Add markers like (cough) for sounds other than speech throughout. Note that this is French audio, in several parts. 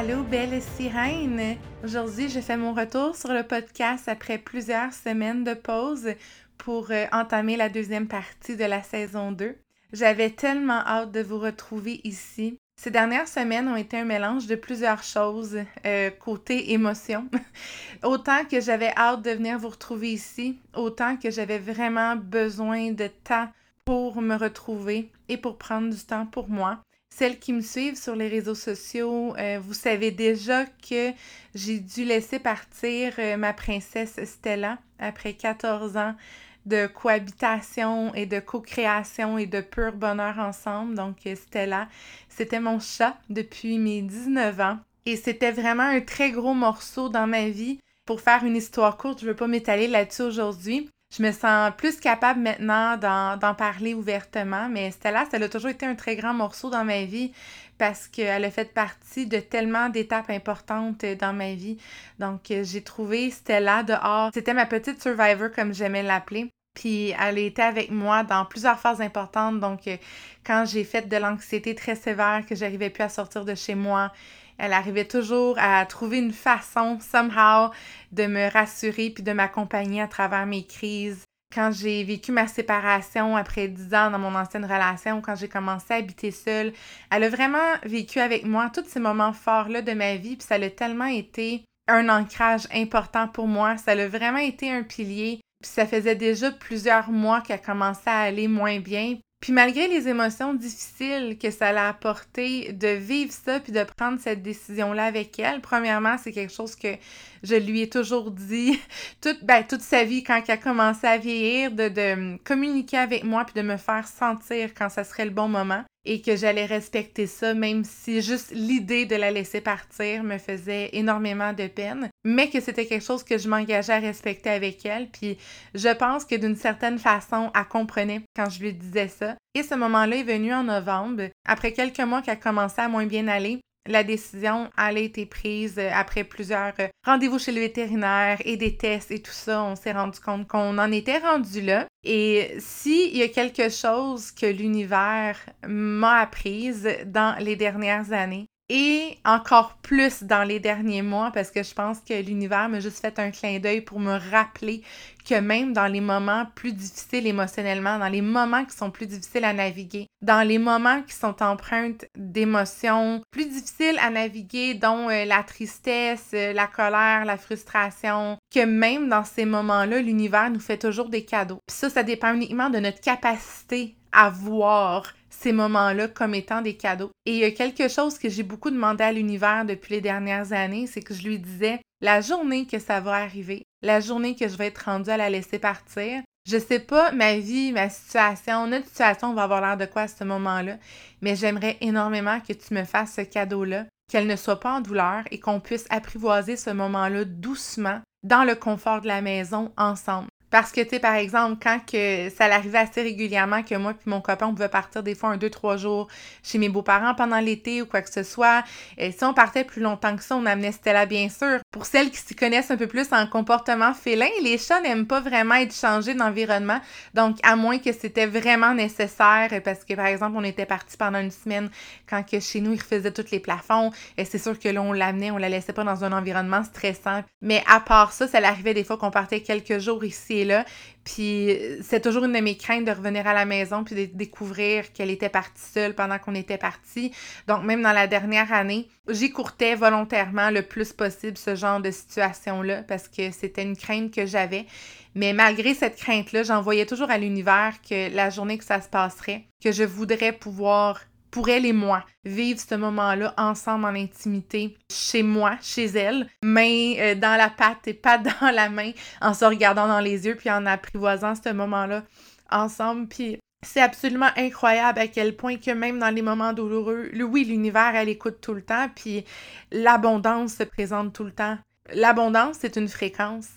Allô, belle sirène! Aujourd'hui, je fais mon retour sur le podcast après plusieurs semaines de pause pour euh, entamer la deuxième partie de la saison 2. J'avais tellement hâte de vous retrouver ici. Ces dernières semaines ont été un mélange de plusieurs choses euh, côté émotion. (laughs) autant que j'avais hâte de venir vous retrouver ici, autant que j'avais vraiment besoin de temps pour me retrouver et pour prendre du temps pour moi. Celles qui me suivent sur les réseaux sociaux, euh, vous savez déjà que j'ai dû laisser partir euh, ma princesse Stella après 14 ans de cohabitation et de co-création et de pur bonheur ensemble. Donc euh, Stella, c'était mon chat depuis mes 19 ans et c'était vraiment un très gros morceau dans ma vie. Pour faire une histoire courte, je ne veux pas m'étaler là-dessus aujourd'hui je me sens plus capable maintenant d'en parler ouvertement, mais Stella, ça a toujours été un très grand morceau dans ma vie parce qu'elle a fait partie de tellement d'étapes importantes dans ma vie. Donc, j'ai trouvé Stella dehors. C'était ma petite survivor, comme j'aimais l'appeler. Puis elle été avec moi dans plusieurs phases importantes. Donc, quand j'ai fait de l'anxiété très sévère, que j'arrivais plus à sortir de chez moi, elle arrivait toujours à trouver une façon, somehow, de me rassurer puis de m'accompagner à travers mes crises. Quand j'ai vécu ma séparation après dix ans dans mon ancienne relation, quand j'ai commencé à habiter seule, elle a vraiment vécu avec moi tous ces moments forts-là de ma vie, puis ça a tellement été un ancrage important pour moi. Ça a vraiment été un pilier. Puis ça faisait déjà plusieurs mois qu'elle commençait à aller moins bien. Puis malgré les émotions difficiles que ça l'a apporté de vivre ça puis de prendre cette décision-là avec elle, premièrement, c'est quelque chose que je lui ai toujours dit. (laughs) Toute, ben, toute sa vie quand elle a commencé à vieillir, de, de communiquer avec moi puis de me faire sentir quand ça serait le bon moment et que j'allais respecter ça, même si juste l'idée de la laisser partir me faisait énormément de peine, mais que c'était quelque chose que je m'engageais à respecter avec elle. Puis je pense que d'une certaine façon, elle comprenait quand je lui disais ça. Et ce moment-là est venu en novembre, après quelques mois qu'elle commençait à moins bien aller la décision a été prise après plusieurs euh, rendez-vous chez le vétérinaire et des tests et tout ça. On s'est rendu compte qu'on en était rendu là. Et s'il y a quelque chose que l'univers m'a apprise dans les dernières années, et encore plus dans les derniers mois parce que je pense que l'univers m'a juste fait un clin d'œil pour me rappeler que même dans les moments plus difficiles émotionnellement, dans les moments qui sont plus difficiles à naviguer, dans les moments qui sont empreintes d'émotions plus difficiles à naviguer, dont euh, la tristesse, euh, la colère, la frustration, que même dans ces moments-là, l'univers nous fait toujours des cadeaux. Puis ça, ça dépend uniquement de notre capacité à voir ces moments-là comme étant des cadeaux. Et il y a quelque chose que j'ai beaucoup demandé à l'univers depuis les dernières années, c'est que je lui disais, la journée que ça va arriver, la journée que je vais être rendue à la laisser partir, je sais pas ma vie, ma situation, notre situation va avoir l'air de quoi à ce moment-là, mais j'aimerais énormément que tu me fasses ce cadeau-là, qu'elle ne soit pas en douleur et qu'on puisse apprivoiser ce moment-là doucement dans le confort de la maison ensemble. Parce que, tu sais, par exemple, quand que ça l'arrivait assez régulièrement que moi puis mon copain, on pouvait partir des fois un, deux, trois jours chez mes beaux-parents pendant l'été ou quoi que ce soit. Et si on partait plus longtemps que ça, on amenait Stella, bien sûr. Pour celles qui s'y connaissent un peu plus en comportement félin, les chats n'aiment pas vraiment être changés d'environnement. Donc, à moins que c'était vraiment nécessaire, parce que, par exemple, on était parti pendant une semaine quand que chez nous, ils refaisaient tous les plafonds. Et c'est sûr que là, on l'amenait, on la laissait pas dans un environnement stressant. Mais à part ça, ça l'arrivait des fois qu'on partait quelques jours ici là. Puis c'est toujours une de mes craintes de revenir à la maison puis de découvrir qu'elle était partie seule pendant qu'on était parti. Donc même dans la dernière année, j'écourtais volontairement le plus possible ce genre de situation-là parce que c'était une crainte que j'avais. Mais malgré cette crainte-là, j'envoyais toujours à l'univers que la journée que ça se passerait, que je voudrais pouvoir pour elle et moi, vivre ce moment-là ensemble en intimité, chez moi, chez elle, main euh, dans la patte et pas (laughs) dans la main, en se regardant dans les yeux, puis en apprivoisant ce moment-là ensemble. Puis c'est absolument incroyable à quel point que même dans les moments douloureux, oui, l'univers, elle écoute tout le temps, puis l'abondance se présente tout le temps. L'abondance, c'est une fréquence.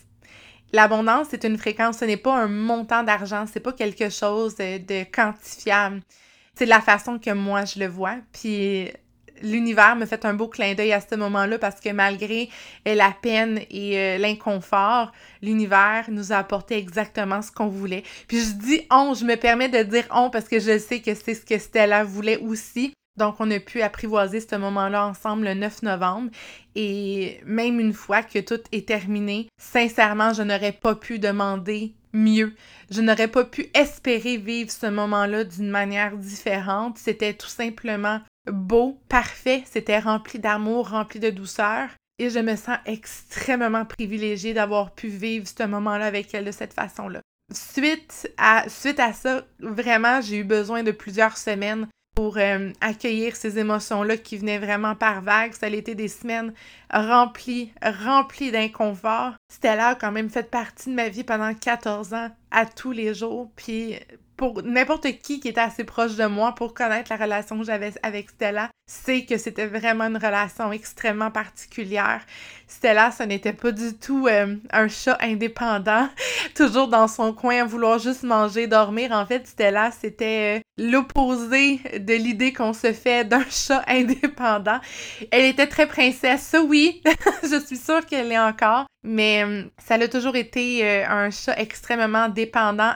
L'abondance, c'est une fréquence, ce n'est pas un montant d'argent, c'est pas quelque chose de quantifiable c'est la façon que moi je le vois. Puis l'univers me fait un beau clin d'œil à ce moment-là parce que malgré euh, la peine et euh, l'inconfort, l'univers nous a apporté exactement ce qu'on voulait. Puis je dis on, je me permets de dire on parce que je sais que c'est ce que Stella voulait aussi. Donc, on a pu apprivoiser ce moment-là ensemble le 9 novembre. Et même une fois que tout est terminé, sincèrement, je n'aurais pas pu demander mieux. Je n'aurais pas pu espérer vivre ce moment-là d'une manière différente. C'était tout simplement beau, parfait, c'était rempli d'amour, rempli de douceur. Et je me sens extrêmement privilégiée d'avoir pu vivre ce moment-là avec elle de cette façon-là. Suite à, suite à ça, vraiment, j'ai eu besoin de plusieurs semaines pour euh, accueillir ces émotions-là qui venaient vraiment par vagues. Ça a été des semaines remplies, remplies d'inconfort. Stella a quand même fait partie de ma vie pendant 14 ans, à tous les jours. Pour n'importe qui qui était assez proche de moi pour connaître la relation que j'avais avec Stella, c'est que c'était vraiment une relation extrêmement particulière. Stella, ce n'était pas du tout euh, un chat indépendant, (laughs) toujours dans son coin à vouloir juste manger, dormir. En fait, Stella, c'était euh, l'opposé de l'idée qu'on se fait d'un (laughs) chat indépendant. Elle était très princesse, oui, (laughs) je suis sûre qu'elle l'est encore, mais euh, ça a toujours été un chat extrêmement dépendant,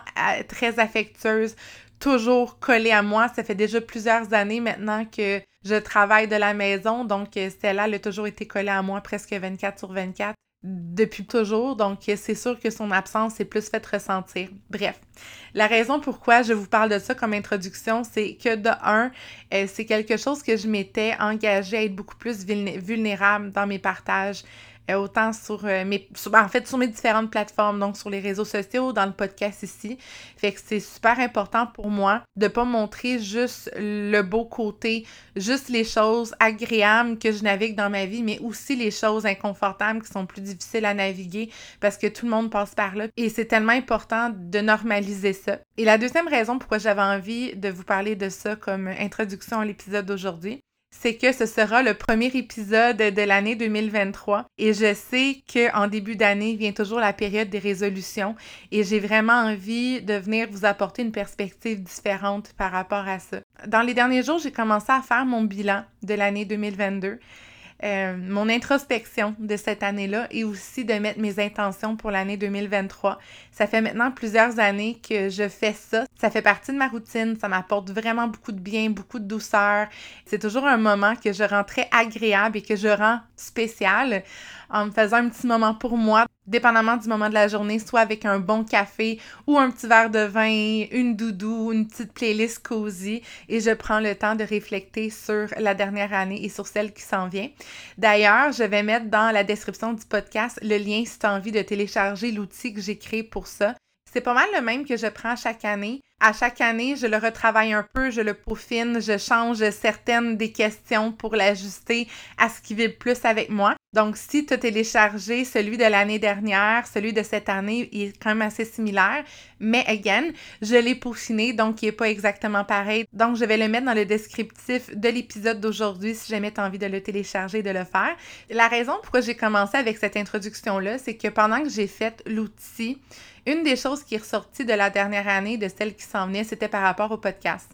très affectueuse, toujours collée à moi. Ça fait déjà plusieurs années maintenant que je travaille de la maison, donc Stella elle a toujours été collée à moi presque 24 sur 24 depuis toujours, donc c'est sûr que son absence s'est plus fait ressentir. Bref, la raison pourquoi je vous parle de ça comme introduction, c'est que de un, euh, c'est quelque chose que je m'étais engagée à être beaucoup plus vulnérable dans mes partages. Euh, autant sur euh, mes ben, en fait sur mes différentes plateformes donc sur les réseaux sociaux dans le podcast ici. Fait que c'est super important pour moi de pas montrer juste le beau côté juste les choses agréables que je navigue dans ma vie mais aussi les choses inconfortables qui sont plus difficiles à naviguer parce que tout le monde passe par là. Et c'est tellement important de normaliser ça. Et la deuxième raison pourquoi j'avais envie de vous parler de ça comme introduction à l'épisode d'aujourd'hui c'est que ce sera le premier épisode de l'année 2023 et je sais qu'en début d'année vient toujours la période des résolutions. Et j'ai vraiment envie de venir vous apporter une perspective différente par rapport à ça. Dans les derniers jours, j'ai commencé à faire mon bilan de l'année 2022 euh, mon introspection de cette année-là et aussi de mettre mes intentions pour l'année 2023. Ça fait maintenant plusieurs années que je fais ça. Ça fait partie de ma routine. Ça m'apporte vraiment beaucoup de bien, beaucoup de douceur. C'est toujours un moment que je rends très agréable et que je rends spécial en me faisant un petit moment pour moi, dépendamment du moment de la journée, soit avec un bon café ou un petit verre de vin, une doudou, une petite playlist cosy et je prends le temps de réfléchir sur la dernière année et sur celle qui s'en vient. D'ailleurs, je vais mettre dans la description du podcast le lien si tu as envie de télécharger l'outil que j'ai créé pour ça. C'est pas mal le même que je prends chaque année. À chaque année, je le retravaille un peu, je le peaufine, je change certaines des questions pour l'ajuster à ce qui vibre plus avec moi. Donc, si tu as téléchargé celui de l'année dernière, celui de cette année, il est quand même assez similaire. Mais, again, je l'ai peaufiné, donc il n'est pas exactement pareil. Donc, je vais le mettre dans le descriptif de l'épisode d'aujourd'hui si jamais tu as envie de le télécharger et de le faire. La raison pourquoi j'ai commencé avec cette introduction-là, c'est que pendant que j'ai fait l'outil, une des choses qui est ressortie de la dernière année, de celle qui s'en venait, c'était par rapport au podcast.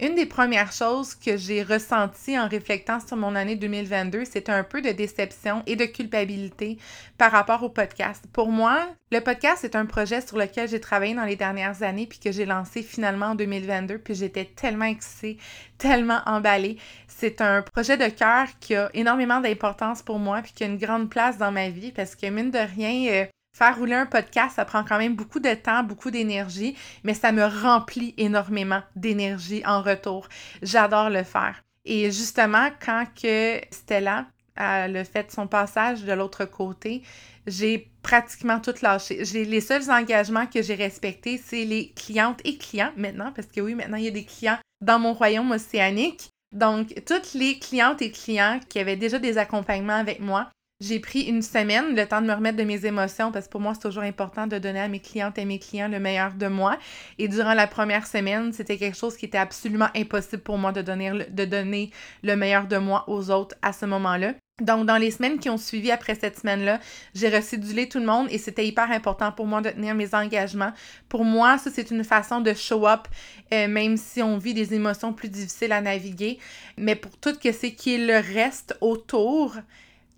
Une des premières choses que j'ai ressenties en réflectant sur mon année 2022, c'était un peu de déception et de culpabilité par rapport au podcast. Pour moi, le podcast est un projet sur lequel j'ai travaillé dans les dernières années puis que j'ai lancé finalement en 2022 puis j'étais tellement excitée, tellement emballée. C'est un projet de cœur qui a énormément d'importance pour moi puis qui a une grande place dans ma vie parce que mine de rien, euh, Faire rouler un podcast, ça prend quand même beaucoup de temps, beaucoup d'énergie, mais ça me remplit énormément d'énergie en retour. J'adore le faire. Et justement, quand que Stella a le fait son passage de l'autre côté, j'ai pratiquement tout lâché. Les seuls engagements que j'ai respectés, c'est les clientes et clients maintenant, parce que oui, maintenant il y a des clients dans mon royaume océanique. Donc, toutes les clientes et clients qui avaient déjà des accompagnements avec moi, j'ai pris une semaine, le temps de me remettre de mes émotions, parce que pour moi, c'est toujours important de donner à mes clientes et mes clients le meilleur de moi. Et durant la première semaine, c'était quelque chose qui était absolument impossible pour moi de donner, le meilleur de moi aux autres à ce moment-là. Donc, dans les semaines qui ont suivi après cette semaine-là, j'ai recidulé tout le monde et c'était hyper important pour moi de tenir mes engagements. Pour moi, ça, c'est une façon de show up, euh, même si on vit des émotions plus difficiles à naviguer. Mais pour tout ce qui est le reste autour,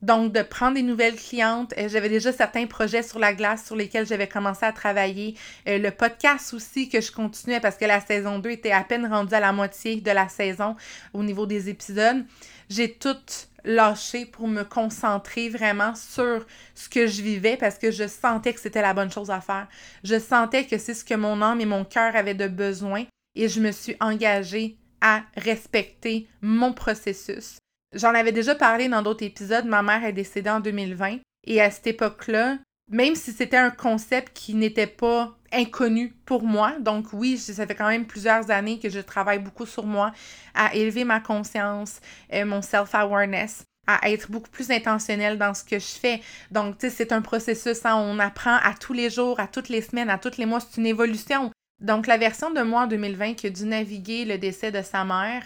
donc, de prendre des nouvelles clientes. Euh, j'avais déjà certains projets sur la glace sur lesquels j'avais commencé à travailler. Euh, le podcast aussi que je continuais parce que la saison 2 était à peine rendue à la moitié de la saison au niveau des épisodes. J'ai tout lâché pour me concentrer vraiment sur ce que je vivais parce que je sentais que c'était la bonne chose à faire. Je sentais que c'est ce que mon âme et mon cœur avaient de besoin et je me suis engagée à respecter mon processus. J'en avais déjà parlé dans d'autres épisodes, ma mère est décédée en 2020 et à cette époque-là, même si c'était un concept qui n'était pas inconnu pour moi, donc oui, ça fait quand même plusieurs années que je travaille beaucoup sur moi, à élever ma conscience, euh, mon self-awareness, à être beaucoup plus intentionnel dans ce que je fais. Donc, tu sais, c'est un processus, hein, on apprend à tous les jours, à toutes les semaines, à tous les mois, c'est une évolution. Donc, la version de moi en 2020 qui a dû naviguer le décès de sa mère,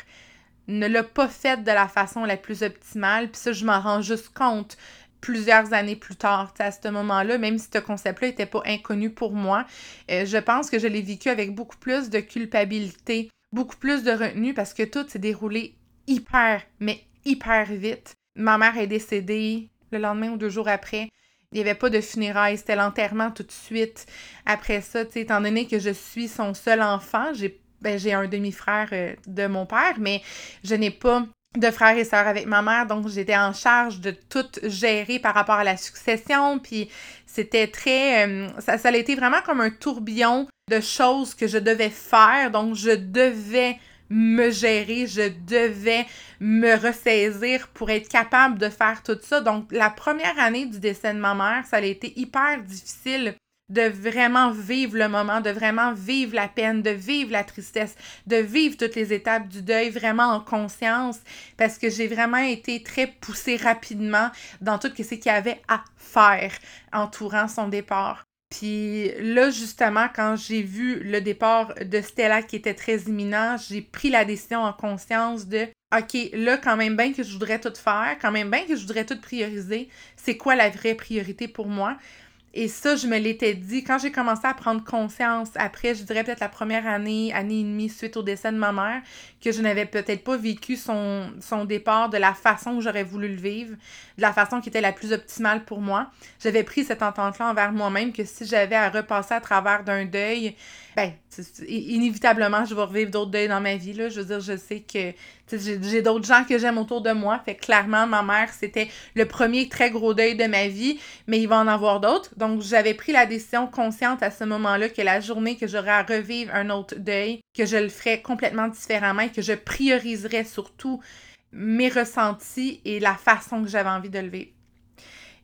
ne l'a pas fait de la façon la plus optimale. Puis ça, je m'en rends juste compte plusieurs années plus tard, à ce moment-là, même si ce concept-là n'était pas inconnu pour moi, euh, je pense que je l'ai vécu avec beaucoup plus de culpabilité, beaucoup plus de retenue parce que tout s'est déroulé hyper, mais hyper vite. Ma mère est décédée le lendemain ou deux jours après. Il n'y avait pas de funérailles, c'était l'enterrement tout de suite. Après ça, étant donné que je suis son seul enfant, j'ai ben, j'ai un demi-frère euh, de mon père, mais je n'ai pas de frères et sœurs avec ma mère, donc j'étais en charge de tout gérer par rapport à la succession, puis c'était très... Euh, ça, ça a été vraiment comme un tourbillon de choses que je devais faire, donc je devais me gérer, je devais me ressaisir pour être capable de faire tout ça. Donc, la première année du décès de ma mère, ça a été hyper difficile de vraiment vivre le moment, de vraiment vivre la peine, de vivre la tristesse, de vivre toutes les étapes du deuil vraiment en conscience, parce que j'ai vraiment été très poussée rapidement dans tout ce qu'il y avait à faire entourant son départ. Puis là, justement, quand j'ai vu le départ de Stella qui était très imminent, j'ai pris la décision en conscience de OK, là, quand même bien que je voudrais tout faire, quand même bien que je voudrais tout prioriser, c'est quoi la vraie priorité pour moi? Et ça, je me l'étais dit quand j'ai commencé à prendre conscience, après, je dirais peut-être la première année, année et demie suite au décès de ma mère, que je n'avais peut-être pas vécu son, départ de la façon où j'aurais voulu le vivre, de la façon qui était la plus optimale pour moi. J'avais pris cette entente-là envers moi-même que si j'avais à repasser à travers d'un deuil, ben, inévitablement, je vais revivre d'autres deuils dans ma vie. Je veux dire, je sais que j'ai d'autres gens que j'aime autour de moi. Fait clairement, ma mère, c'était le premier très gros deuil de ma vie, mais il va en avoir d'autres. Donc, j'avais pris la décision consciente à ce moment-là que la journée que j'aurais à revivre un autre deuil, que je le ferais complètement différemment et que je prioriserais surtout mes ressentis et la façon que j'avais envie de le vivre.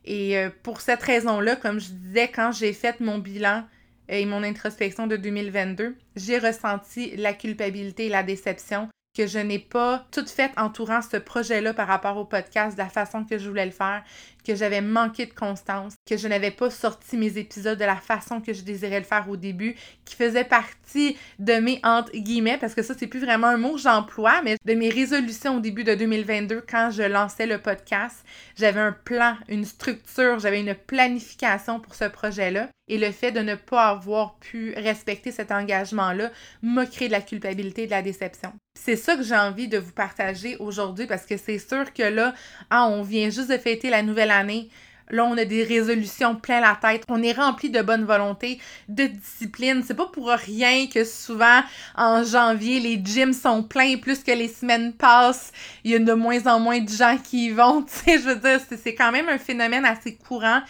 Et euh, pour cette raison-là, comme je disais, quand j'ai fait mon bilan et mon introspection de 2022, j'ai ressenti la culpabilité et la déception que je n'ai pas tout fait entourant ce projet-là par rapport au podcast de la façon que je voulais le faire, que j'avais manqué de constance, que je n'avais pas sorti mes épisodes de la façon que je désirais le faire au début, qui faisait partie de mes entre guillemets, parce que ça, c'est plus vraiment un mot que j'emploie, mais de mes résolutions au début de 2022, quand je lançais le podcast, j'avais un plan, une structure, j'avais une planification pour ce projet-là. Et le fait de ne pas avoir pu respecter cet engagement-là m'a créé de la culpabilité et de la déception. C'est ça que j'ai envie de vous partager aujourd'hui parce que c'est sûr que là, ah, on vient juste de fêter la nouvelle année. Là, on a des résolutions plein la tête. On est rempli de bonne volonté, de discipline. C'est pas pour rien que souvent, en janvier, les gyms sont pleins. Plus que les semaines passent, il y a de moins en moins de gens qui y vont. (laughs) Tu sais, je veux dire, c'est quand même un phénomène assez courant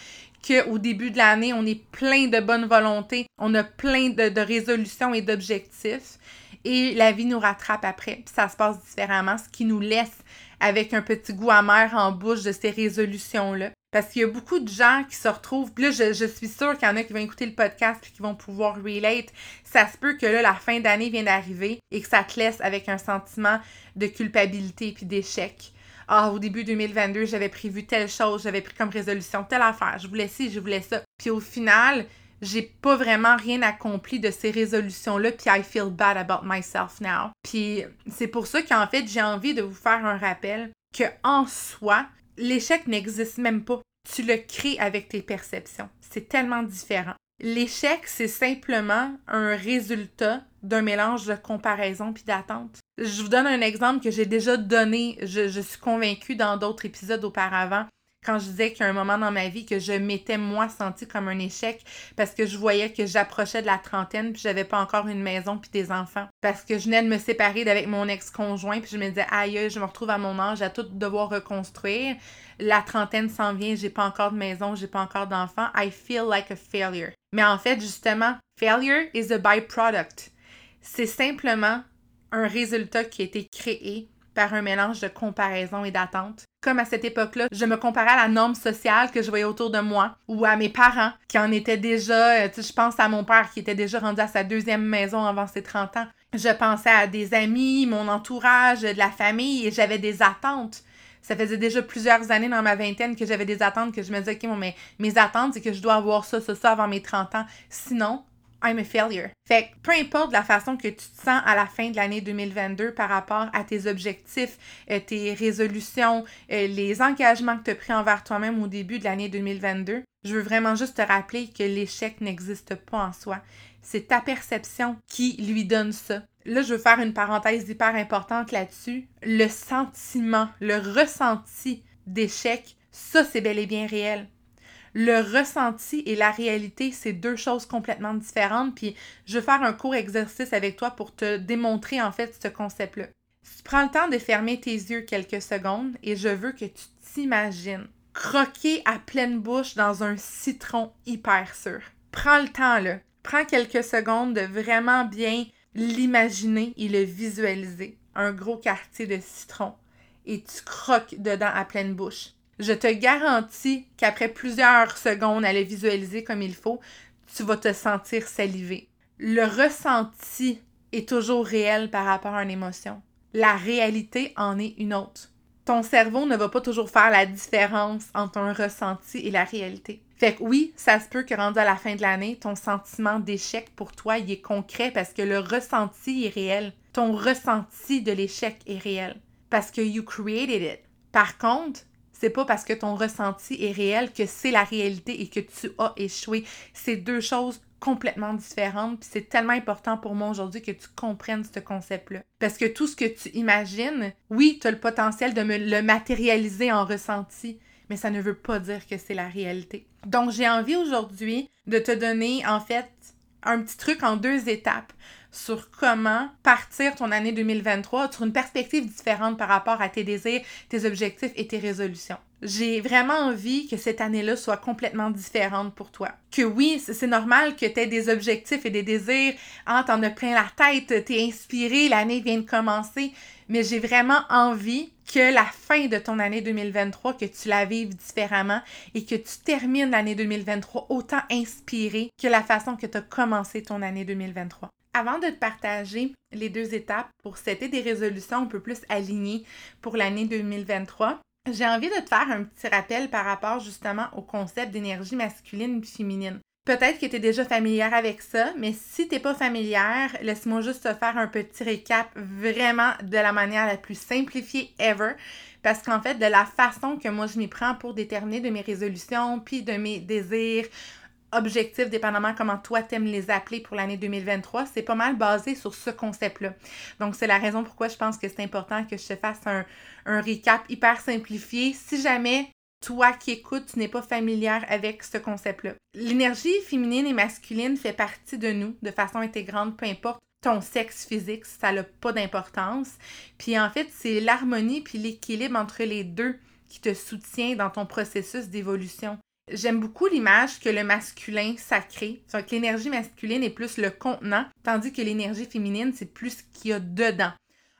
qu'au début de l'année, on est plein de bonne volonté, on a plein de, résolutions et d'objectifs, et la vie nous rattrape après, puis ça se passe différemment, ce qui nous laisse avec un petit goût amer en bouche de ces résolutions-là. Parce qu'il y a beaucoup de gens qui se retrouvent. Puis là, je, suis sûre qu'il y en a qui vont écouter le podcast puis qui vont pouvoir relate. Ça se peut que là, la fin d'année vient d'arriver et que ça te laisse avec un sentiment de culpabilité puis d'échec. Ah, au début 2022, j'avais prévu telle chose, j'avais pris comme résolution telle affaire, je voulais ci, je voulais ça. Puis au final, j'ai pas vraiment rien accompli de ces résolutions-là, puis I feel bad about myself now. Puis c'est pour ça qu'en fait, j'ai envie de vous faire un rappel que en soi, l'échec n'existe même pas. Tu le crées avec tes perceptions. C'est tellement différent. L'échec, c'est simplement un résultat d'un mélange de comparaison puis d'attente. Je vous donne un exemple que j'ai déjà donné, je, je suis convaincue dans d'autres épisodes auparavant quand je disais qu'il y a un moment dans ma vie que je m'étais moi senti comme un échec parce que je voyais que j'approchais de la trentaine puis j'avais pas encore une maison puis des enfants. Parce que je venais de me séparer d'avec mon ex-conjoint puis je me disais aïe je me retrouve à mon âge à tout devoir reconstruire. La trentaine s'en vient j'ai pas encore de maison j'ai pas encore d'enfants I feel like a failure. Mais en fait justement failure is a byproduct. C'est simplement un résultat qui a été créé par un mélange de comparaison et d'attente. Comme à cette époque-là, je me comparais à la norme sociale que je voyais autour de moi ou à mes parents qui en étaient déjà, euh, tu sais, je pense à mon père qui était déjà rendu à sa deuxième maison avant ses 30 ans. Je pensais à des amis, mon entourage, de la famille et j'avais des attentes. Ça faisait déjà plusieurs années dans ma vingtaine que j'avais des attentes que je me disais, OK, mais mes attentes, c'est que je dois avoir ça, ça, ça avant mes 30 ans. Sinon, I'm a failure. Fait que peu importe la façon que tu te sens à la fin de l'année 2022 par rapport à tes objectifs, euh, tes résolutions, euh, les engagements que tu as pris envers toi-même au début de l'année 2022, je veux vraiment juste te rappeler que l'échec n'existe pas en soi. C'est ta perception qui lui donne ça. Là, je veux faire une parenthèse hyper importante là-dessus. Le sentiment, le ressenti d'échec, ça, c'est bel et bien réel le ressenti et la réalité, c'est deux choses complètement différentes. Puis je vais faire un court exercice avec toi pour te démontrer en fait ce concept-là. Tu prends le temps de fermer tes yeux quelques secondes et je veux que tu t'imagines croquer à pleine bouche dans un citron hyper sûr. Prends le temps là. Prends quelques secondes de vraiment bien l'imaginer et le visualiser. Un gros quartier de citron. Et tu croques dedans à pleine bouche. Je te garantis qu'après plusieurs secondes à le visualiser comme il faut, tu vas te sentir saliver. Le ressenti est toujours réel par rapport à une émotion. La réalité en est une autre. Ton cerveau ne va pas toujours faire la différence entre un ressenti et la réalité. Fait que oui, ça se peut que rendu à la fin de l'année, ton sentiment d'échec pour toi, il est concret parce que le ressenti est réel. Ton ressenti de l'échec est réel parce que you created it. Par contre, c'est pas parce que ton ressenti est réel que c'est la réalité et que tu as échoué. C'est deux choses complètement différentes. Puis c'est tellement important pour moi aujourd'hui que tu comprennes ce concept-là. Parce que tout ce que tu imagines, oui, tu as le potentiel de me le matérialiser en ressenti, mais ça ne veut pas dire que c'est la réalité. Donc j'ai envie aujourd'hui de te donner en fait un petit truc en deux étapes sur comment partir ton année 2023 sur une perspective différente par rapport à tes désirs, tes objectifs et tes résolutions? J'ai vraiment envie que cette année-là soit complètement différente pour toi. Que oui, c'est normal que tu aies des objectifs et des désirs, ah, t'en as plein la tête, t'es inspiré, l'année vient de commencer, mais j'ai vraiment envie que la fin de ton année 2023, que tu la vives différemment et que tu termines l'année 2023 autant inspiré que la façon que tu as commencé ton année 2023. Avant de te partager les deux étapes pour setter des résolutions un peu plus alignées pour l'année 2023, j'ai envie de te faire un petit rappel par rapport justement au concept d'énergie masculine et féminine. Peut-être que tu es déjà familière avec ça, mais si tu n'es pas familière, laisse-moi juste te faire un petit récap vraiment de la manière la plus simplifiée ever. Parce qu'en fait, de la façon que moi je m'y prends pour déterminer de mes résolutions, puis de mes désirs, objectifs, dépendamment comment toi t'aimes les appeler pour l'année 2023, c'est pas mal basé sur ce concept-là. Donc, c'est la raison pourquoi je pense que c'est important que je te fasse un, un récap hyper simplifié. Si jamais toi qui écoutes, tu n'es pas familière avec ce concept-là. L'énergie féminine et masculine fait partie de nous de façon intégrante, peu importe ton sexe physique, ça n'a pas d'importance. Puis en fait, c'est l'harmonie puis l'équilibre entre les deux qui te soutient dans ton processus d'évolution. J'aime beaucoup l'image que le masculin sacré, que l'énergie masculine est plus le contenant, tandis que l'énergie féminine, c'est plus ce qu'il y a dedans.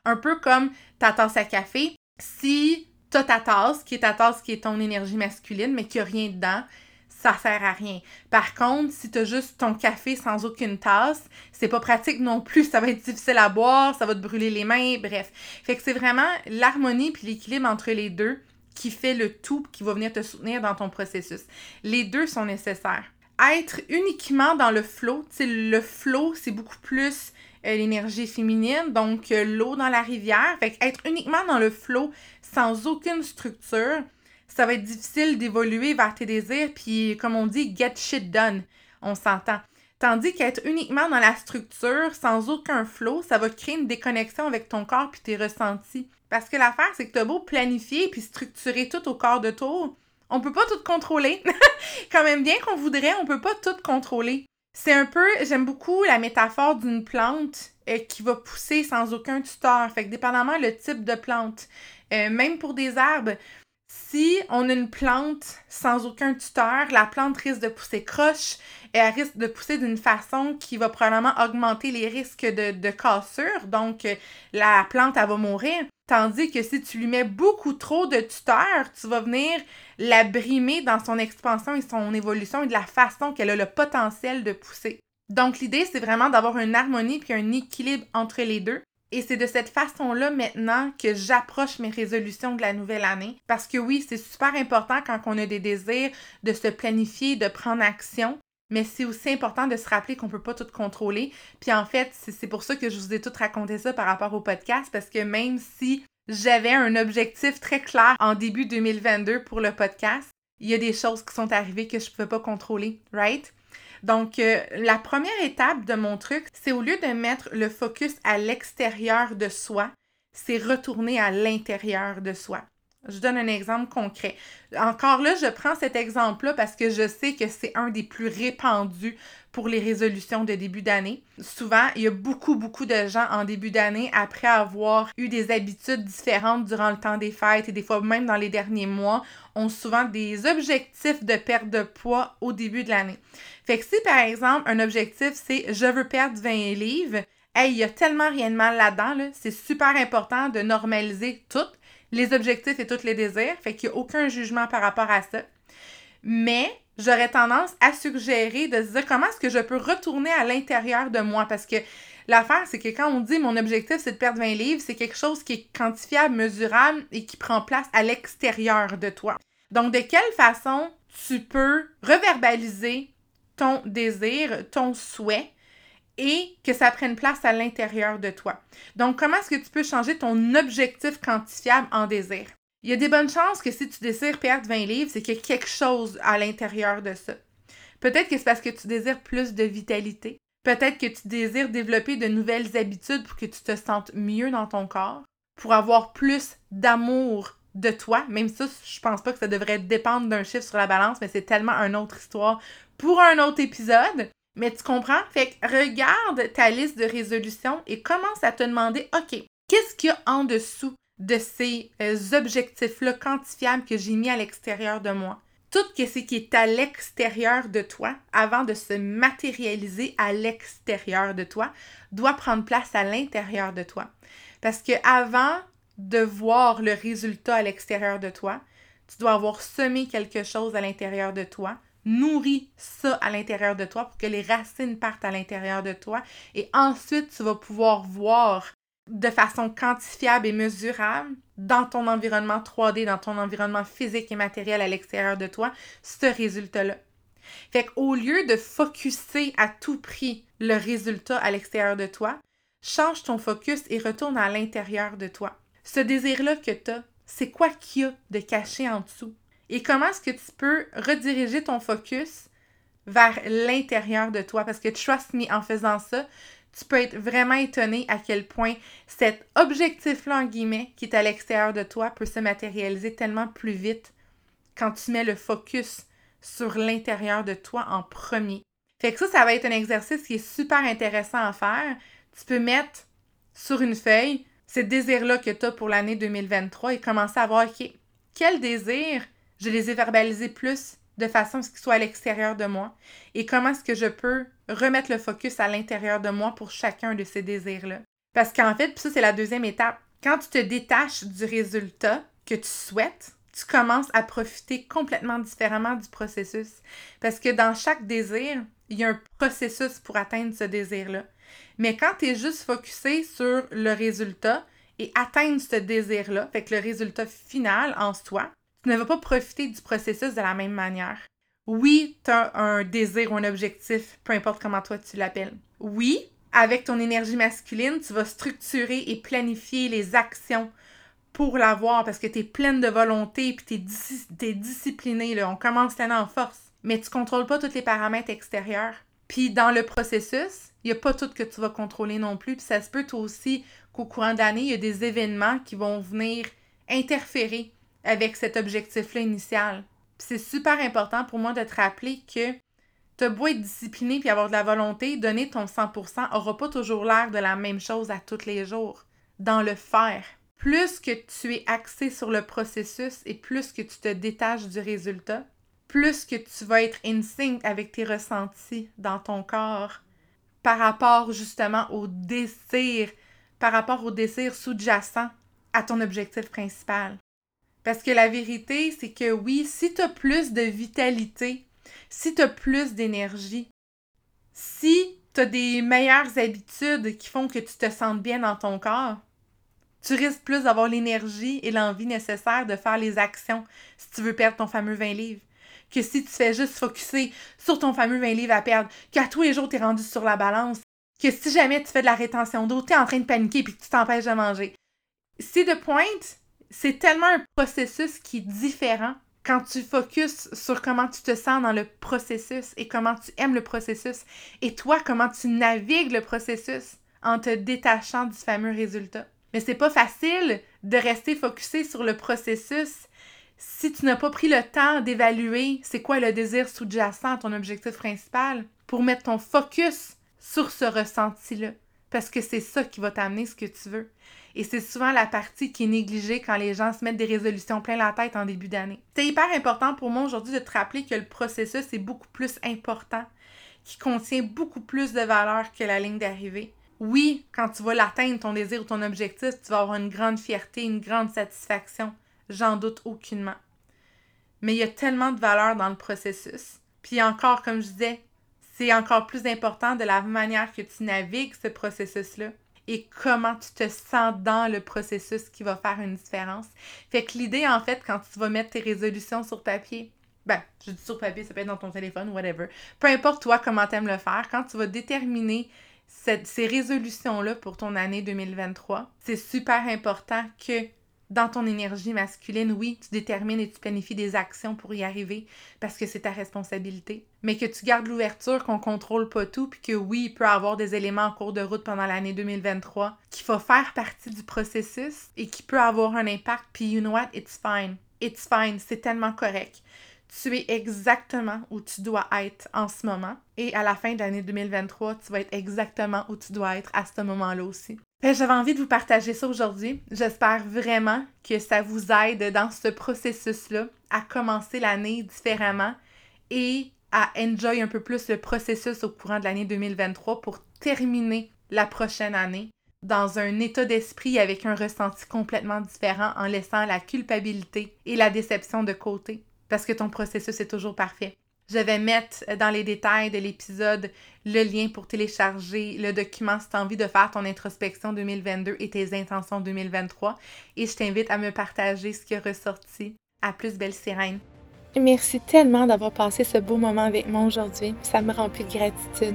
Un peu comme ta tasse à café. Si t'as ta tasse, qui est ta tasse, qui est ton énergie masculine, mais qu'il n'y a rien dedans, ça sert à rien. Par contre, si tu as juste ton café sans aucune tasse, c'est pas pratique non plus, ça va être difficile à boire, ça va te brûler les mains, bref. Fait que c'est vraiment l'harmonie puis l'équilibre entre les deux qui fait le tout qui va venir te soutenir dans ton processus. Les deux sont nécessaires. Être uniquement dans le flow, le flow, c'est beaucoup plus euh, l'énergie féminine, donc euh, l'eau dans la rivière. Fait être uniquement dans le flow sans aucune structure, ça va être difficile d'évoluer vers tes désirs, puis comme on dit, get shit done. On s'entend. Tandis qu'être uniquement dans la structure, sans aucun flow, ça va créer une déconnexion avec ton corps puis tes ressentis. Parce que l'affaire, c'est que tu as beau planifier puis structurer tout au corps de tour, on peut pas tout contrôler. (laughs) Quand même bien qu'on voudrait, on peut pas tout contrôler. C'est un peu, j'aime beaucoup la métaphore d'une plante euh, qui va pousser sans aucun tuteur. Fait que dépendamment le type de plante, euh, même pour des herbes, si on a une plante sans aucun tuteur, la plante risque de pousser croche elle risque de pousser d'une façon qui va probablement augmenter les risques de, de cassure. Donc, la plante, elle va mourir. Tandis que si tu lui mets beaucoup trop de tuteurs, tu vas venir la brimer dans son expansion et son évolution et de la façon qu'elle a le potentiel de pousser. Donc l'idée, c'est vraiment d'avoir une harmonie puis un équilibre entre les deux. Et c'est de cette façon-là maintenant que j'approche mes résolutions de la nouvelle année. Parce que oui, c'est super important quand on a des désirs de se planifier, de prendre action. Mais c'est aussi important de se rappeler qu'on ne peut pas tout contrôler. Puis en fait, c'est pour ça que je vous ai tout raconté ça par rapport au podcast, parce que même si j'avais un objectif très clair en début 2022 pour le podcast, il y a des choses qui sont arrivées que je ne pouvais pas contrôler, right? Donc, euh, la première étape de mon truc, c'est au lieu de mettre le focus à l'extérieur de soi, c'est retourner à l'intérieur de soi. Je donne un exemple concret. Encore là, je prends cet exemple-là parce que je sais que c'est un des plus répandus pour les résolutions de début d'année. Souvent, il y a beaucoup, beaucoup de gens en début d'année, après avoir eu des habitudes différentes durant le temps des fêtes et des fois même dans les derniers mois, ont souvent des objectifs de perte de poids au début de l'année. Fait que si, par exemple, un objectif, c'est je veux perdre 20 livres, hey, il y a tellement rien de mal là-dedans, là. c'est super important de normaliser tout les objectifs et tous les désirs. Fait qu'il n'y a aucun jugement par rapport à ça. Mais j'aurais tendance à suggérer de se dire comment est-ce que je peux retourner à l'intérieur de moi? Parce que l'affaire, c'est que quand on dit mon objectif, c'est de perdre 20 livres, c'est quelque chose qui est quantifiable, mesurable et qui prend place à l'extérieur de toi. Donc, de quelle façon tu peux reverbaliser ton désir, ton souhait et que ça prenne place à l'intérieur de toi. Donc, comment est-ce que tu peux changer ton objectif quantifiable en désir? Il y a des bonnes chances que si tu désires perdre 20 livres, c'est qu'il y a quelque chose à l'intérieur de ça. Peut-être que c'est parce que tu désires plus de vitalité. Peut-être que tu désires développer de nouvelles habitudes pour que tu te sentes mieux dans ton corps, pour avoir plus d'amour de toi. Même ça, je pense pas que ça devrait dépendre d'un chiffre sur la balance, mais c'est tellement une autre histoire pour un autre épisode. Mais tu comprends? Fait que regarde ta liste de résolutions et commence à te demander, OK, qu'est-ce qu'il y a en dessous de ces euh, objectifs-là quantifiables que j'ai mis à l'extérieur de moi? Tout ce qui est à l'extérieur de toi, avant de se matérialiser à l'extérieur de toi, doit prendre place à l'intérieur de toi. Parce que avant de voir le résultat à l'extérieur de toi, tu dois avoir semé quelque chose à l'intérieur de toi nourris ça à l'intérieur de toi pour que les racines partent à l'intérieur de toi. Et ensuite, tu vas pouvoir voir de façon quantifiable et mesurable dans ton environnement 3D, dans ton environnement physique et matériel à l'extérieur de toi, ce résultat-là. Fait qu'au lieu de focuser à tout prix le résultat à l'extérieur de toi, change ton focus et retourne à l'intérieur de toi. Ce désir-là que tu as, c'est quoi qu'il y a de caché en dessous? Et comment est-ce que tu peux rediriger ton focus vers l'intérieur de toi? Parce que trust me, en faisant ça, tu peux être vraiment étonné à quel point cet objectif-là, en guillemets, qui est à l'extérieur de toi, peut se matérialiser tellement plus vite quand tu mets le focus sur l'intérieur de toi en premier. Fait que ça, ça va être un exercice qui est super intéressant à faire. Tu peux mettre sur une feuille ces désirs-là que tu as pour l'année 2023 et commencer à voir, OK, quel désir je les ai verbalisés plus de façon à ce qu'il soit à l'extérieur de moi et comment est-ce que je peux remettre le focus à l'intérieur de moi pour chacun de ces désirs-là. Parce qu'en fait, ça c'est la deuxième étape, quand tu te détaches du résultat que tu souhaites, tu commences à profiter complètement différemment du processus. Parce que dans chaque désir, il y a un processus pour atteindre ce désir-là. Mais quand tu es juste focusé sur le résultat et atteindre ce désir-là, fait que le résultat final en soi, tu ne vas pas profiter du processus de la même manière. Oui, tu as un désir ou un objectif, peu importe comment toi tu l'appelles. Oui, avec ton énergie masculine, tu vas structurer et planifier les actions pour l'avoir parce que tu es pleine de volonté et tu es, disciplinée. On commence l'année en force. Mais tu contrôles pas tous les paramètres extérieurs. Puis dans le processus, il n'y a pas tout que tu vas contrôler non plus. Puis ça se peut aussi qu'au courant d'année, il y a des événements qui vont venir interférer avec cet objectif-là initial. c'est super important pour moi de te rappeler que te beau être discipliné puis avoir de la volonté, donner ton 100% aura pas toujours l'air de la même chose à tous les jours. Dans le faire, plus que tu es axé sur le processus et plus que tu te détaches du résultat, plus que tu vas être in sync avec tes ressentis dans ton corps par rapport justement au désir, par rapport au désir sous-jacent à ton objectif principal. Parce que la vérité, c'est que oui, si tu as plus de vitalité, si tu as plus d'énergie, si tu as des meilleures habitudes qui font que tu te sens bien dans ton corps, tu risques plus d'avoir l'énergie et l'envie nécessaire de faire les actions si tu veux perdre ton fameux 20 livres. Que si tu fais juste focuser sur ton fameux 20 livres à perdre, qu'à tous les jours tu es rendu sur la balance, que si jamais tu fais de la rétention d'eau, tu es en train de paniquer et que tu t'empêches de manger. C'est de pointe, c'est tellement un processus qui est différent quand tu focuses sur comment tu te sens dans le processus et comment tu aimes le processus et toi comment tu navigues le processus en te détachant du fameux résultat. Mais c'est pas facile de rester focusé sur le processus si tu n'as pas pris le temps d'évaluer c'est quoi le désir sous-jacent à ton objectif principal pour mettre ton focus sur ce ressenti-là. Parce que c'est ça qui va t'amener ce que tu veux. Et c'est souvent la partie qui est négligée quand les gens se mettent des résolutions plein la tête en début d'année. C'est hyper important pour moi aujourd'hui de te rappeler que le processus est beaucoup plus important, qui contient beaucoup plus de valeur que la ligne d'arrivée. Oui, quand tu vas l'atteindre, ton désir ou ton objectif, tu vas avoir une grande fierté, une grande satisfaction. J'en doute aucunement. Mais il y a tellement de valeur dans le processus. Puis encore, comme je disais, c'est encore plus important de la manière que tu navigues ce processus-là et comment tu te sens dans le processus qui va faire une différence. Fait que l'idée, en fait, quand tu vas mettre tes résolutions sur papier, ben, je dis sur papier, ça peut être dans ton téléphone, whatever. Peu importe toi comment tu aimes le faire, quand tu vas déterminer ces résolutions-là pour ton année 2023, c'est super important que dans ton énergie masculine, oui, tu détermines et tu planifies des actions pour y arriver parce que c'est ta responsabilité. Mais que tu gardes l'ouverture, qu'on contrôle pas tout, puis que oui, il peut y avoir des éléments en cours de route pendant l'année 2023 qui faut faire partie du processus et qui peut avoir un impact. Puis you know what? It's fine. It's fine. C'est tellement correct tu es exactement où tu dois être en ce moment. Et à la fin de l'année 2023, tu vas être exactement où tu dois être à ce moment-là aussi. J'avais envie de vous partager ça aujourd'hui. J'espère vraiment que ça vous aide dans ce processus-là à commencer l'année différemment et à enjoy un peu plus le processus au courant de l'année 2023 pour terminer la prochaine année dans un état d'esprit avec un ressenti complètement différent en laissant la culpabilité et la déception de côté parce que ton processus est toujours parfait. Je vais mettre dans les détails de l'épisode le lien pour télécharger le document si tu as envie de faire ton introspection 2022 et tes intentions 2023. Et je t'invite à me partager ce qui est ressorti. À plus, belle sirène. Merci tellement d'avoir passé ce beau moment avec moi aujourd'hui. Ça me remplit de gratitude.